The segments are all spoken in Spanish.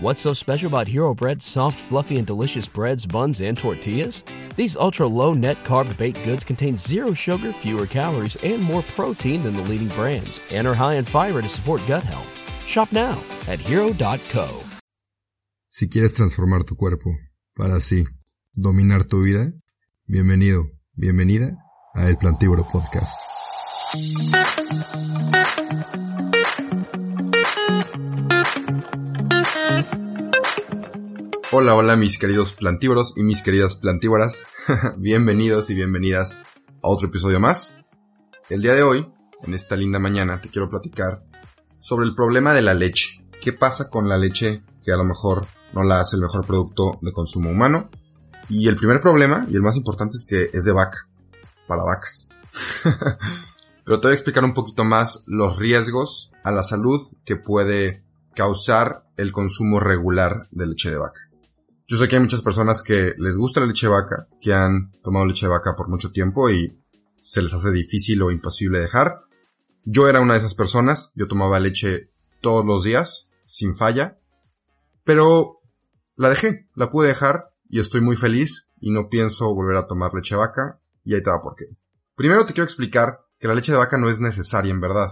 What's so special about Hero Bread's soft, fluffy, and delicious breads, buns, and tortillas? These ultra low net carb baked goods contain zero sugar, fewer calories, and more protein than the leading brands, and are high in fiber to support gut health. Shop now at hero.co. Si quieres transformar tu cuerpo para así dominar tu vida, bienvenido, bienvenida a El Plantívoro Podcast. Hola, hola mis queridos plantívoros y mis queridas plantívoras. Bienvenidos y bienvenidas a otro episodio más. El día de hoy, en esta linda mañana, te quiero platicar sobre el problema de la leche. ¿Qué pasa con la leche que a lo mejor no la hace el mejor producto de consumo humano? Y el primer problema, y el más importante, es que es de vaca, para vacas. Pero te voy a explicar un poquito más los riesgos a la salud que puede causar el consumo regular de leche de vaca. Yo sé que hay muchas personas que les gusta la leche de vaca, que han tomado leche de vaca por mucho tiempo y se les hace difícil o imposible dejar. Yo era una de esas personas, yo tomaba leche todos los días, sin falla, pero la dejé, la pude dejar y estoy muy feliz y no pienso volver a tomar leche de vaca y ahí te por qué. Primero te quiero explicar que la leche de vaca no es necesaria en verdad.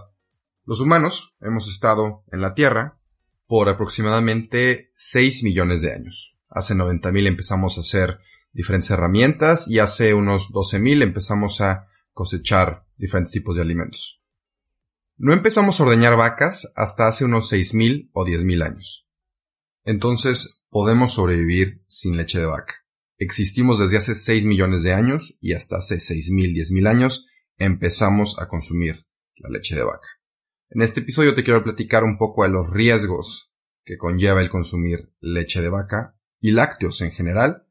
Los humanos hemos estado en la Tierra por aproximadamente 6 millones de años. Hace 90.000 empezamos a hacer diferentes herramientas y hace unos 12.000 empezamos a cosechar diferentes tipos de alimentos. No empezamos a ordeñar vacas hasta hace unos 6.000 o 10.000 años. Entonces podemos sobrevivir sin leche de vaca. Existimos desde hace 6 millones de años y hasta hace 6.000, 10.000 años empezamos a consumir la leche de vaca. En este episodio te quiero platicar un poco de los riesgos que conlleva el consumir leche de vaca y lácteos en general.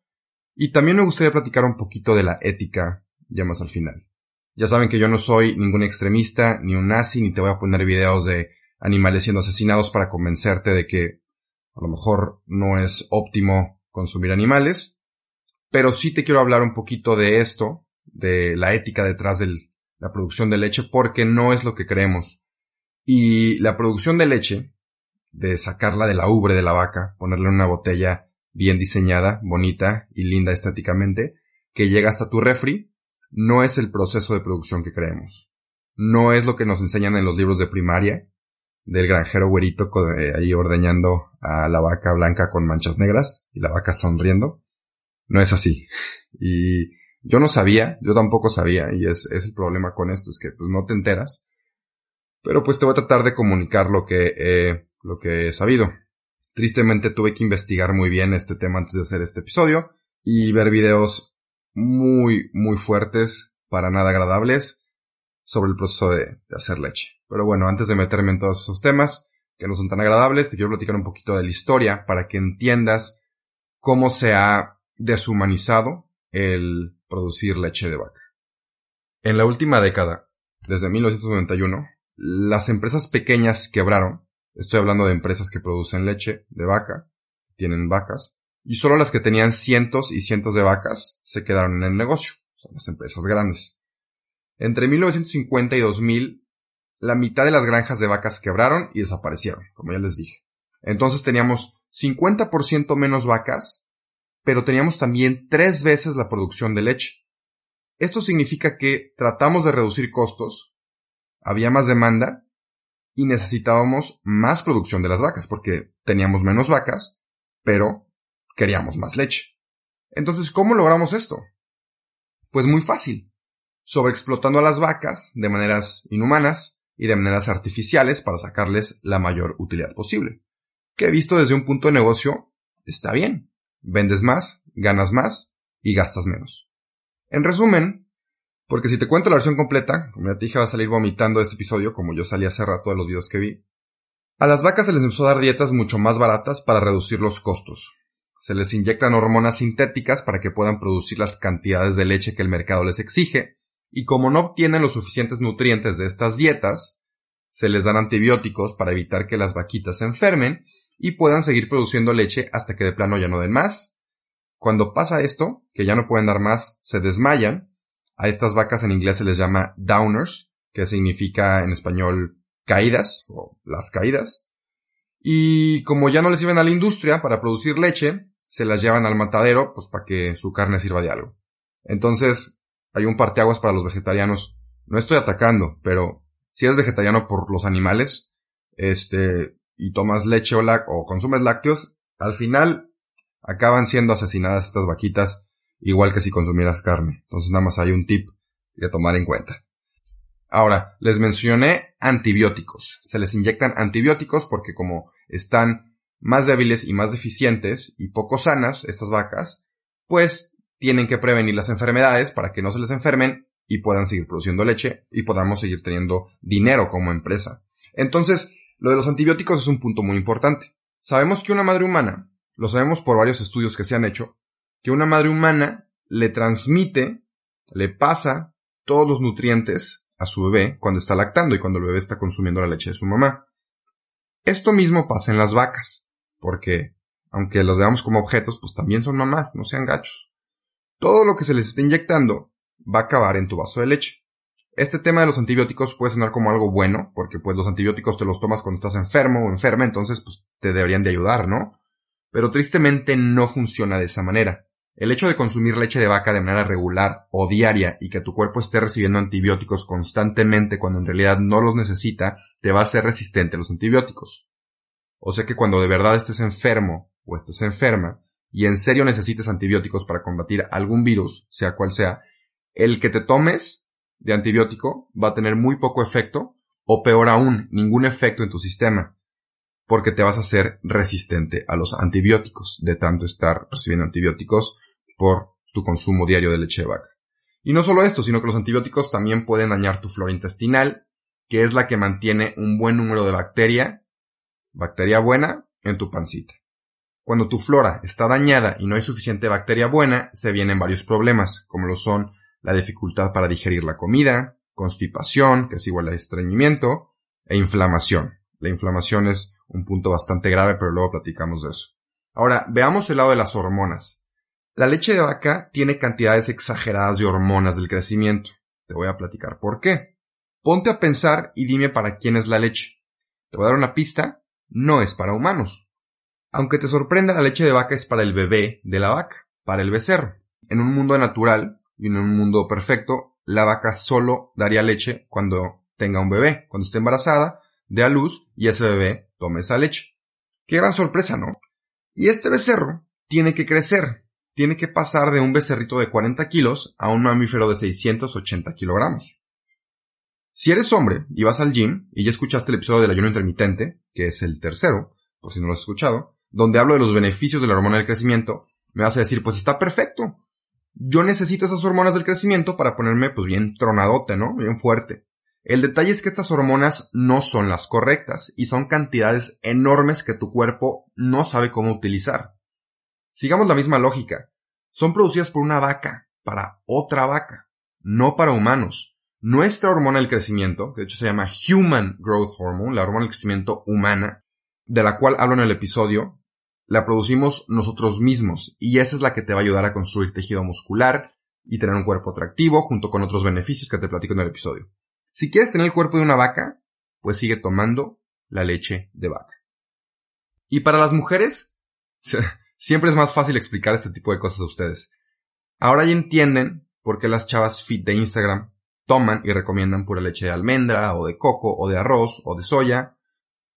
Y también me gustaría platicar un poquito de la ética ya más al final. Ya saben que yo no soy ningún extremista, ni un nazi, ni te voy a poner videos de animales siendo asesinados para convencerte de que a lo mejor no es óptimo consumir animales. Pero sí te quiero hablar un poquito de esto, de la ética detrás de la producción de leche, porque no es lo que creemos. Y la producción de leche, de sacarla de la ubre de la vaca, ponerla en una botella bien diseñada, bonita y linda estéticamente, que llega hasta tu refri, no es el proceso de producción que creemos. No es lo que nos enseñan en los libros de primaria, del granjero güerito eh, ahí ordeñando a la vaca blanca con manchas negras y la vaca sonriendo. No es así. Y yo no sabía, yo tampoco sabía, y es, el problema con esto, es que pues no te enteras. Pero pues te voy a tratar de comunicar lo que he sabido. Tristemente tuve que investigar muy bien este tema antes de hacer este episodio y ver videos muy, muy fuertes, para nada agradables, sobre el proceso de, hacer leche. Pero bueno, antes de meterme en todos esos temas, que no son tan agradables, te quiero platicar un poquito de la historia para que entiendas cómo se ha deshumanizado el producir leche de vaca. En la última década, desde 1991, las empresas pequeñas quebraron Estoy hablando de empresas que producen leche de vaca, tienen vacas, y solo las que tenían cientos y cientos de vacas se quedaron en el negocio, son las empresas grandes. Entre 1950 y 2000, la mitad de las granjas de vacas quebraron y desaparecieron, como ya les dije. Entonces teníamos 50% menos vacas, pero teníamos también tres veces la producción de leche. Esto significa que tratamos de reducir costos, había más demanda y necesitábamos más producción de las vacas porque teníamos menos vacas, pero queríamos más leche. Entonces, ¿cómo logramos esto? Pues muy fácil. Sobreexplotando a las vacas de maneras inhumanas y de maneras artificiales para sacarles la mayor utilidad posible. Que visto desde un punto de negocio, está bien. Vendes más, ganas más y gastas menos. En resumen, porque si te cuento la versión completa, como ya va a salir vomitando este episodio, como yo salí hace rato de los videos que vi. A las vacas se les empezó a dar dietas mucho más baratas para reducir los costos. Se les inyectan hormonas sintéticas para que puedan producir las cantidades de leche que el mercado les exige, y como no obtienen los suficientes nutrientes de estas dietas, se les dan antibióticos para evitar que las vaquitas se enfermen y puedan seguir produciendo leche hasta que de plano ya no den más. Cuando pasa esto, que ya no pueden dar más, se desmayan a estas vacas en inglés se les llama downers, que significa en español caídas o las caídas. Y como ya no le sirven a la industria para producir leche, se las llevan al matadero, pues para que su carne sirva de algo. Entonces, hay un parteaguas para los vegetarianos. No estoy atacando, pero si eres vegetariano por los animales, este, y tomas leche o, o consumes lácteos, al final acaban siendo asesinadas estas vaquitas, igual que si consumieras carne. Entonces nada más hay un tip que tomar en cuenta. Ahora, les mencioné antibióticos. Se les inyectan antibióticos porque como están más débiles y más deficientes y poco sanas estas vacas, pues tienen que prevenir las enfermedades para que no se les enfermen y puedan seguir produciendo leche y podamos seguir teniendo dinero como empresa. Entonces, lo de los antibióticos es un punto muy importante. Sabemos que una madre humana, lo sabemos por varios estudios que se han hecho, que una madre humana le transmite, le pasa todos los nutrientes a su bebé cuando está lactando y cuando el bebé está consumiendo la leche de su mamá. Esto mismo pasa en las vacas, porque aunque los veamos como objetos, pues también son mamás, no sean gachos. Todo lo que se les está inyectando va a acabar en tu vaso de leche. Este tema de los antibióticos puede sonar como algo bueno, porque pues los antibióticos te los tomas cuando estás enfermo o enferma, entonces pues te deberían de ayudar, ¿no? Pero tristemente no funciona de esa manera. El hecho de consumir leche de vaca de manera regular o diaria y que tu cuerpo esté recibiendo antibióticos constantemente cuando en realidad no los necesita, te va a hacer resistente a los antibióticos. O sea que cuando de verdad estés enfermo o estés enferma y en serio necesites antibióticos para combatir algún virus, sea cual sea, el que te tomes de antibiótico va a tener muy poco efecto o peor aún, ningún efecto en tu sistema, porque te vas a hacer resistente a los antibióticos de tanto estar recibiendo antibióticos por tu consumo diario de leche de vaca. Y no solo esto, sino que los antibióticos también pueden dañar tu flora intestinal, que es la que mantiene un buen número de bacteria, bacteria buena, en tu pancita. Cuando tu flora está dañada y no hay suficiente bacteria buena, se vienen varios problemas, como lo son la dificultad para digerir la comida, constipación, que es igual a estreñimiento, e inflamación. La inflamación es un punto bastante grave, pero luego platicamos de eso. Ahora, veamos el lado de las hormonas. La leche de vaca tiene cantidades exageradas de hormonas del crecimiento. Te voy a platicar por qué. Ponte a pensar y dime para quién es la leche. Te voy a dar una pista. No es para humanos. Aunque te sorprenda, la leche de vaca es para el bebé de la vaca, para el becerro. En un mundo natural, y en un mundo perfecto, la vaca solo daría leche cuando tenga un bebé, cuando esté embarazada, dé a luz y ese bebé tome esa leche. Qué gran sorpresa, ¿no? Y este becerro tiene que crecer, tiene que pasar de un becerrito de 40 kilos a un mamífero de 680 kilogramos. Si eres hombre y vas al gym y ya escuchaste el episodio del ayuno intermitente, que es el tercero, por si no lo has escuchado, donde hablo de los beneficios de la hormona del crecimiento, me vas a decir, pues está perfecto yo necesito esas hormonas del crecimiento para ponerme pues bien tronadote, ¿no? Bien fuerte. El detalle es que estas hormonas no son las correctas y son cantidades enormes que tu cuerpo no sabe cómo utilizar. Sigamos la misma lógica. Son producidas por una vaca, para otra vaca, no para humanos. Nuestra hormona del crecimiento, de hecho se llama Human Growth Hormone, la hormona del crecimiento humana, de la cual hablo en el episodio, la producimos nosotros mismos y esa es la que te va a ayudar a construir tejido muscular y tener un cuerpo atractivo junto con otros beneficios que te platico en el episodio. Si quieres tener el cuerpo de una vaca, pues sigue tomando la leche de vaca. Y para las mujeres, siempre es más fácil explicar este tipo de cosas a ustedes. Ahora ya entienden por qué las chavas fit de Instagram toman y recomiendan pura leche de almendra o de coco o de arroz o de soya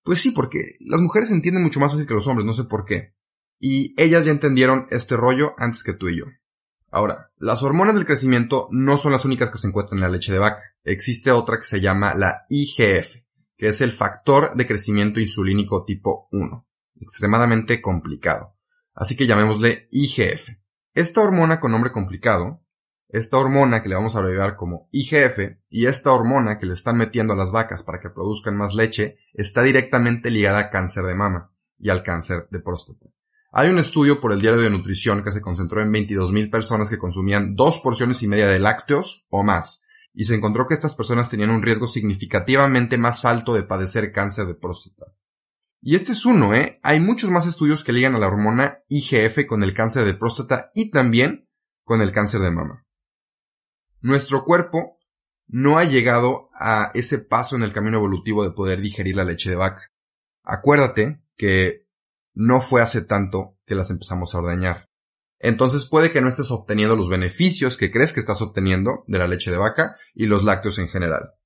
pues sí, porque las mujeres entienden mucho más fácil que los hombres, no sé por qué. Y ellas ya entendieron este rollo antes que tú y yo. Ahora, las hormonas del crecimiento no son las únicas que se encuentran en la leche de vaca. Existe otra que se llama la IGF, que es el factor de crecimiento insulínico tipo 1. Extremadamente complicado. Así que llamémosle IGF. Esta hormona con nombre complicado esta hormona que le vamos a abreviar como IGF y esta hormona que le están metiendo a las vacas para que produzcan más leche está directamente ligada a cáncer de mama y al cáncer de próstata. Hay un estudio por el Diario de Nutrición que se concentró en 22.000 personas que consumían dos porciones y media de lácteos o más y se encontró que estas personas tenían un riesgo significativamente más alto de padecer cáncer de próstata. Y este es uno, ¿eh? Hay muchos más estudios que ligan a la hormona IGF con el cáncer de próstata y también con el cáncer de mama. Nuestro cuerpo no ha llegado a ese paso en el camino evolutivo de poder digerir la leche de vaca. Acuérdate que no fue hace tanto que las empezamos a ordeñar. Entonces puede que no estés obteniendo los beneficios que crees que estás obteniendo de la leche de vaca y los lácteos en general.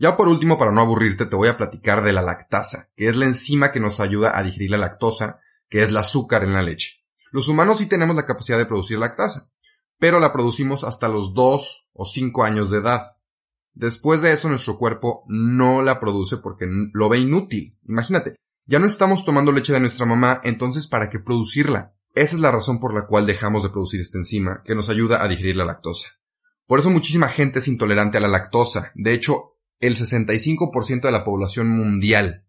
Ya por último, para no aburrirte, te voy a platicar de la lactasa, que es la enzima que nos ayuda a digerir la lactosa, que es el azúcar en la leche. Los humanos sí tenemos la capacidad de producir lactasa, pero la producimos hasta los 2 o 5 años de edad. Después de eso nuestro cuerpo no la produce porque lo ve inútil. Imagínate, ya no estamos tomando leche de nuestra mamá, entonces ¿para qué producirla? Esa es la razón por la cual dejamos de producir esta enzima que nos ayuda a digerir la lactosa. Por eso muchísima gente es intolerante a la lactosa. De hecho, el 65% de la población mundial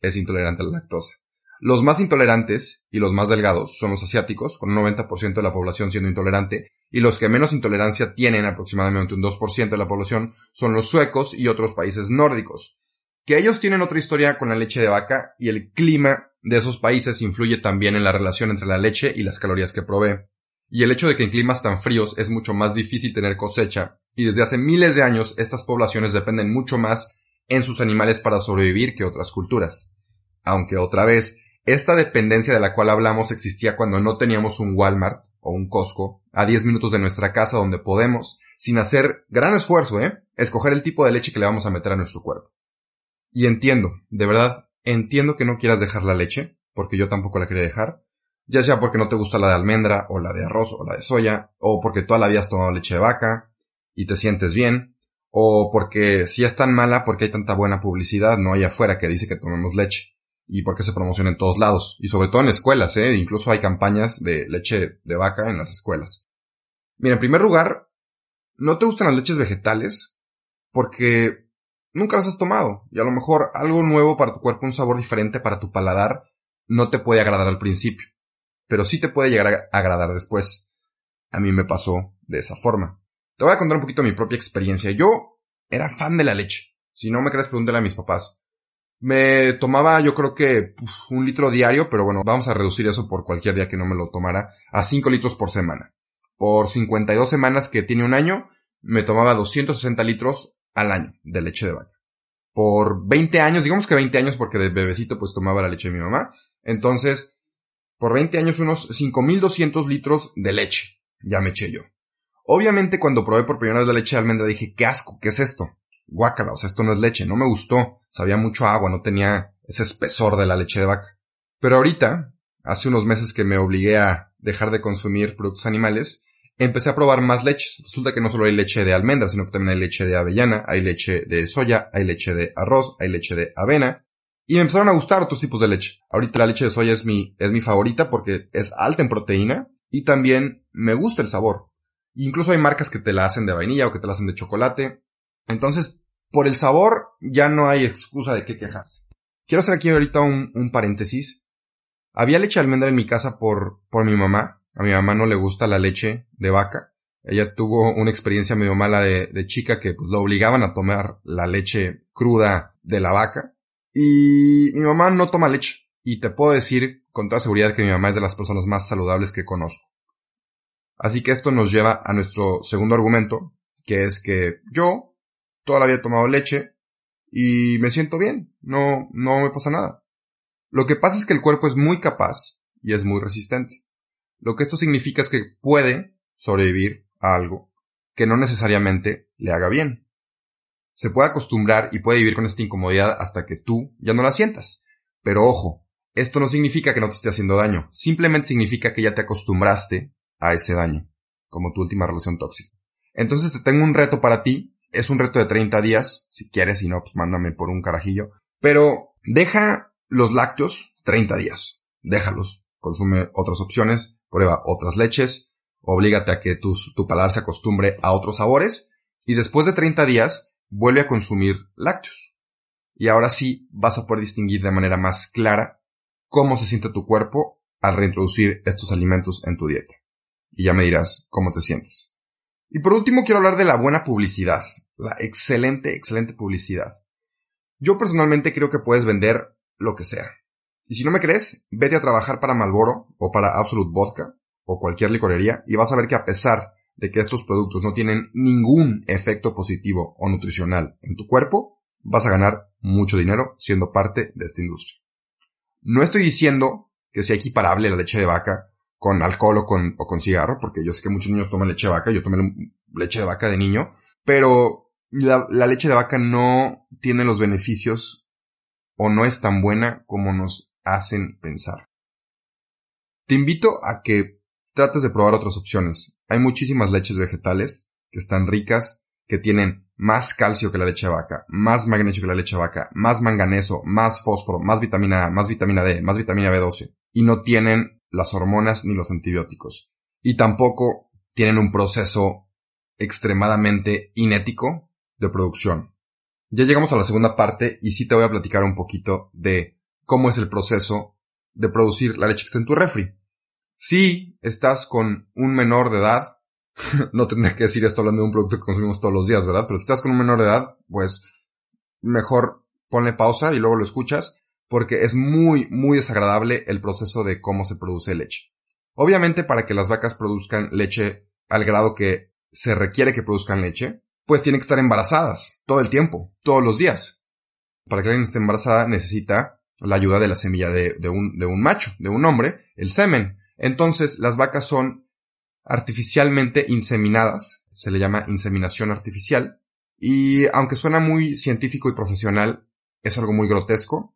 es intolerante a la lactosa. Los más intolerantes y los más delgados son los asiáticos, con un 90% de la población siendo intolerante, y los que menos intolerancia tienen, aproximadamente un 2% de la población, son los suecos y otros países nórdicos. Que ellos tienen otra historia con la leche de vaca y el clima de esos países influye también en la relación entre la leche y las calorías que provee. Y el hecho de que en climas tan fríos es mucho más difícil tener cosecha, y desde hace miles de años estas poblaciones dependen mucho más en sus animales para sobrevivir que otras culturas. Aunque otra vez, esta dependencia de la cual hablamos existía cuando no teníamos un Walmart o un Costco a 10 minutos de nuestra casa donde podemos, sin hacer gran esfuerzo, ¿eh? escoger el tipo de leche que le vamos a meter a nuestro cuerpo. Y entiendo, de verdad, entiendo que no quieras dejar la leche, porque yo tampoco la quería dejar, ya sea porque no te gusta la de almendra, o la de arroz, o la de soya, o porque toda la vida has tomado leche de vaca, y te sientes bien, o porque si es tan mala porque hay tanta buena publicidad, no hay afuera que dice que tomemos leche, y porque se promociona en todos lados, y sobre todo en escuelas, ¿eh? incluso hay campañas de leche de vaca en las escuelas. Mira, en primer lugar, no te gustan las leches vegetales, porque nunca las has tomado, y a lo mejor algo nuevo para tu cuerpo, un sabor diferente para tu paladar, no te puede agradar al principio, pero sí te puede llegar a agradar después. A mí me pasó de esa forma. Te voy a contar un poquito mi propia experiencia. Yo era fan de la leche. Si no me crees, pregúntale a mis papás. Me tomaba yo creo que un litro diario, pero bueno, vamos a reducir eso por cualquier día que no me lo tomara, a 5 litros por semana. Por 52 semanas que tiene un año, me tomaba 260 litros al año de leche de vaca. Por 20 años, digamos que 20 años porque de bebecito pues tomaba la leche de mi mamá. Entonces, por 20 años unos 5200 litros de leche. Ya me eché yo. Obviamente cuando probé por primera vez la leche de almendra dije, qué asco, ¿qué es esto? Guácala, o sea, esto no es leche, no me gustó, sabía mucho agua, no tenía ese espesor de la leche de vaca. Pero ahorita, hace unos meses que me obligué a dejar de consumir productos animales, empecé a probar más leches. Resulta que no solo hay leche de almendra, sino que también hay leche de avellana, hay leche de soya, hay leche de arroz, hay leche de avena. Y me empezaron a gustar otros tipos de leche. Ahorita la leche de soya es mi, es mi favorita porque es alta en proteína y también me gusta el sabor. Incluso hay marcas que te la hacen de vainilla o que te la hacen de chocolate. Entonces, por el sabor, ya no hay excusa de qué quejarse. Quiero hacer aquí ahorita un, paréntesis. Había leche de almendra en mi casa por, por mi mamá. A mi mamá no le gusta la leche de vaca. Ella tuvo una experiencia medio mala de, de chica que pues la obligaban a tomar la leche cruda de la vaca. Y mi mamá no toma leche. Y te puedo decir con toda seguridad que mi mamá es de las personas más saludables que conozco. Así que esto nos lleva a nuestro segundo argumento, que es que yo toda la vida he tomado leche y me siento bien, no, no me pasa nada. Lo que pasa es que el cuerpo es muy capaz y es muy resistente. Lo que esto significa es que puede sobrevivir a algo que no necesariamente le haga bien. Se puede acostumbrar y puede vivir con esta incomodidad hasta que tú ya no la sientas. Pero ojo, esto no significa que no te esté haciendo daño, simplemente significa que ya te acostumbraste a ese daño, como tu última relación tóxica. Entonces te tengo un reto para ti, es un reto de 30 días, si quieres, si no, pues mándame por un carajillo, pero deja los lácteos 30 días, déjalos, consume otras opciones, prueba otras leches, oblígate a que tu, tu paladar se acostumbre a otros sabores, y después de 30 días, vuelve a consumir lácteos. Y ahora sí vas a poder distinguir de manera más clara cómo se siente tu cuerpo al reintroducir estos alimentos en tu dieta y ya me dirás cómo te sientes. Y por último quiero hablar de la buena publicidad, la excelente, excelente publicidad. Yo personalmente creo que puedes vender lo que sea. Y si no me crees, vete a trabajar para Malboro o para Absolute Vodka o cualquier licorería y vas a ver que a pesar de que estos productos no tienen ningún efecto positivo o nutricional en tu cuerpo, vas a ganar mucho dinero siendo parte de esta industria. No estoy diciendo que sea equiparable la leche de vaca con alcohol o con, o con cigarro, porque yo sé que muchos niños toman leche de vaca, yo tomé leche de vaca de niño, pero la, la leche de vaca no tiene los beneficios o no es tan buena como nos hacen pensar. Te invito a que trates de probar otras opciones. Hay muchísimas leches vegetales que están ricas, que tienen más calcio que la leche vaca, más magnesio que la leche vaca, más manganeso, más fósforo, más vitamina A, más vitamina D, más vitamina B12, y no tienen las hormonas ni los antibióticos. Y tampoco tienen un proceso extremadamente inético de producción. Ya llegamos a la segunda parte y sí te voy a platicar un poquito de cómo es el proceso de producir la leche que está en tu refri. Si estás con un menor de edad, no tendría que decir esto hablando de un producto que consumimos todos los días, ¿verdad? Pero si estás con un menor de edad, pues mejor ponle pausa y luego lo escuchas, porque es muy, muy desagradable el proceso de cómo se produce leche. Obviamente para que las vacas produzcan leche al grado que se requiere que produzcan leche, pues tienen que estar embarazadas todo el tiempo, todos los días. Para que alguien esté embarazada necesita la ayuda de la semilla de, un, de un macho, de un hombre, el semen. Entonces las vacas son artificialmente inseminadas, se le llama inseminación artificial, y aunque suena muy científico y profesional, es algo muy grotesco.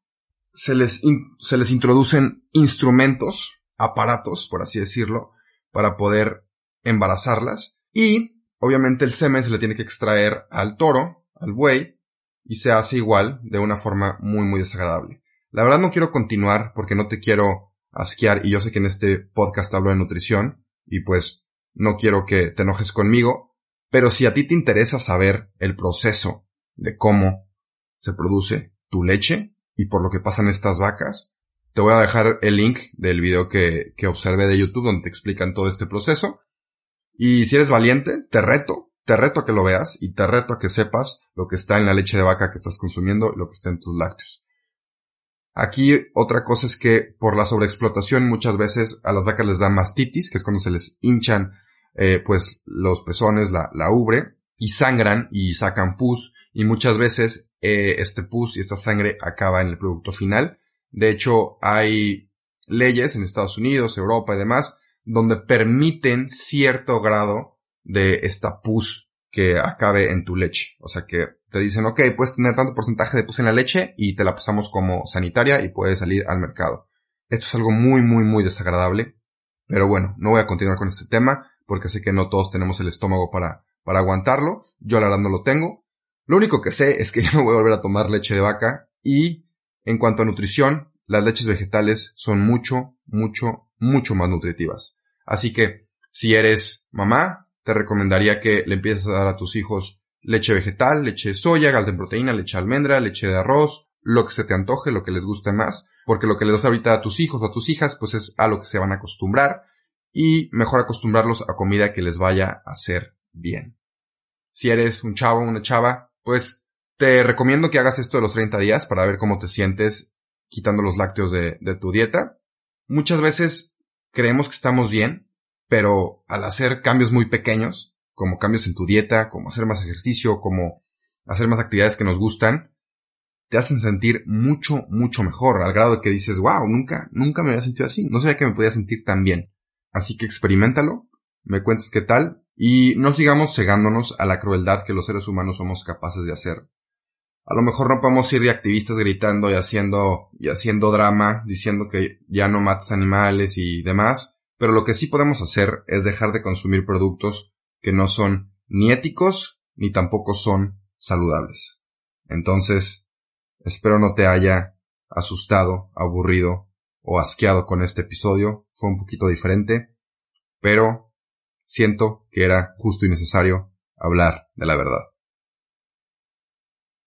Se les, se les introducen instrumentos, aparatos, por así decirlo, para poder embarazarlas, y obviamente el semen se le tiene que extraer al toro, al buey, y se hace igual de una forma muy muy desagradable. La verdad no quiero continuar porque no te quiero asquear y yo sé que en este podcast hablo de nutrición y pues no quiero que te enojes conmigo, pero si a ti te interesa saber el proceso de cómo se produce tu leche y por lo que pasan estas vacas, te voy a dejar el link del video que, que observé de YouTube donde te explican todo este proceso. Y si eres valiente, te reto, te reto a que lo veas y te reto a que sepas lo que está en la leche de vaca que estás consumiendo y lo que está en tus lácteos. Aquí otra cosa es que por la sobreexplotación muchas veces a las vacas les da mastitis, que es cuando se les hinchan eh, pues los pezones, la, la, ubre, y sangran y sacan pus, y muchas veces eh, este pus y esta sangre acaba en el producto final. De hecho, hay leyes en Estados Unidos, Europa y demás, donde permiten cierto grado de esta pus que acabe en tu leche. O sea que te dicen, ok, puedes tener tanto porcentaje de pus en la leche y te la pasamos como sanitaria y puedes salir al mercado. Esto es algo muy, muy, muy desagradable. Pero bueno, no voy a continuar con este tema porque sé que no todos tenemos el estómago para, para aguantarlo. Yo la verdad no lo tengo. Lo único que sé es que yo no voy a volver a tomar leche de vaca y en cuanto a nutrición, las leches vegetales son mucho, mucho, mucho más nutritivas. Así que si eres mamá, te recomendaría que le empieces a dar a tus hijos leche vegetal, leche de soya, galta en proteína, leche de almendra, leche de arroz, lo que se te antoje, lo que les guste más, porque lo que les das ahorita a tus hijos o a tus hijas, pues es a lo que se van a acostumbrar y mejor acostumbrarlos a comida que les vaya a hacer bien. Si eres un chavo o una chava, pues te recomiendo que hagas esto de los 30 días para ver cómo te sientes quitando los lácteos de tu dieta. Muchas veces creemos que estamos bien, pero al hacer cambios muy pequeños, como cambios en tu dieta, como hacer más ejercicio, como hacer más actividades que nos gustan, te hacen sentir mucho, mucho mejor, al grado de que dices, wow, nunca, nunca me había sentido así, no sabía que me podía sentir tan bien. Así que experimentalo, me cuentes qué tal, y no sigamos cegándonos a la crueldad que los seres humanos somos capaces de hacer. A lo mejor no podemos ir de activistas gritando y haciendo, y haciendo drama, diciendo que ya no mates animales y demás, pero lo que sí podemos hacer es dejar de consumir productos que no son ni éticos ni tampoco son saludables. Entonces, espero no te haya asustado, aburrido o asqueado con este episodio. Fue un poquito diferente, pero siento que era justo y necesario hablar de la verdad.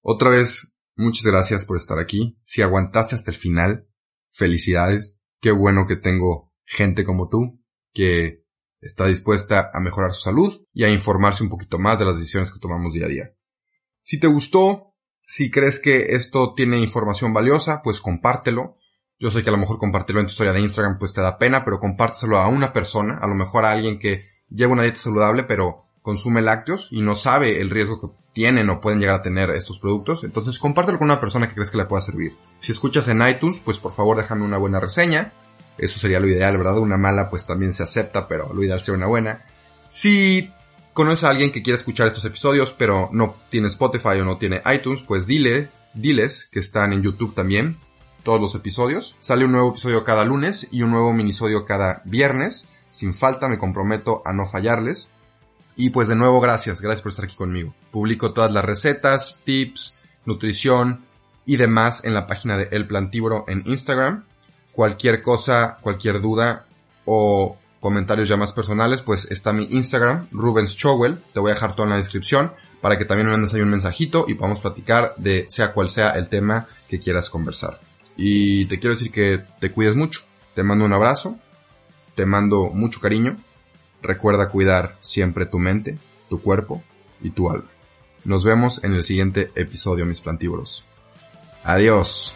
Otra vez, muchas gracias por estar aquí. Si aguantaste hasta el final, felicidades. Qué bueno que tengo gente como tú que está dispuesta a mejorar su salud y a informarse un poquito más de las decisiones que tomamos día a día. Si te gustó, si crees que esto tiene información valiosa, pues compártelo. Yo sé que a lo mejor compartirlo en tu historia de Instagram pues te da pena, pero compártelo a una persona, a lo mejor a alguien que lleva una dieta saludable, pero consume lácteos y no sabe el riesgo que tienen o pueden llegar a tener estos productos, entonces compártelo con una persona que crees que le pueda servir. Si escuchas en iTunes, pues por favor déjame una buena reseña. Eso sería lo ideal, ¿verdad? Una mala pues también se acepta, pero lo ideal sería una buena. Si conoces a alguien que quiere escuchar estos episodios, pero no tiene Spotify o no tiene iTunes, pues dile, diles que están en YouTube también, todos los episodios. Sale un nuevo episodio cada lunes y un nuevo minisodio cada viernes. Sin falta, me comprometo a no fallarles. Y pues de nuevo, gracias, gracias por estar aquí conmigo. Publico todas las recetas, tips, nutrición y demás en la página de El Plantívoro en Instagram. Cualquier cosa, cualquier duda o comentarios ya más personales, pues está mi Instagram, Rubens Chowell. Te voy a dejar todo en la descripción para que también me mandes ahí un mensajito y podamos platicar de sea cual sea el tema que quieras conversar. Y te quiero decir que te cuides mucho. Te mando un abrazo. Te mando mucho cariño. Recuerda cuidar siempre tu mente, tu cuerpo y tu alma. Nos vemos en el siguiente episodio, mis plantívoros. Adiós.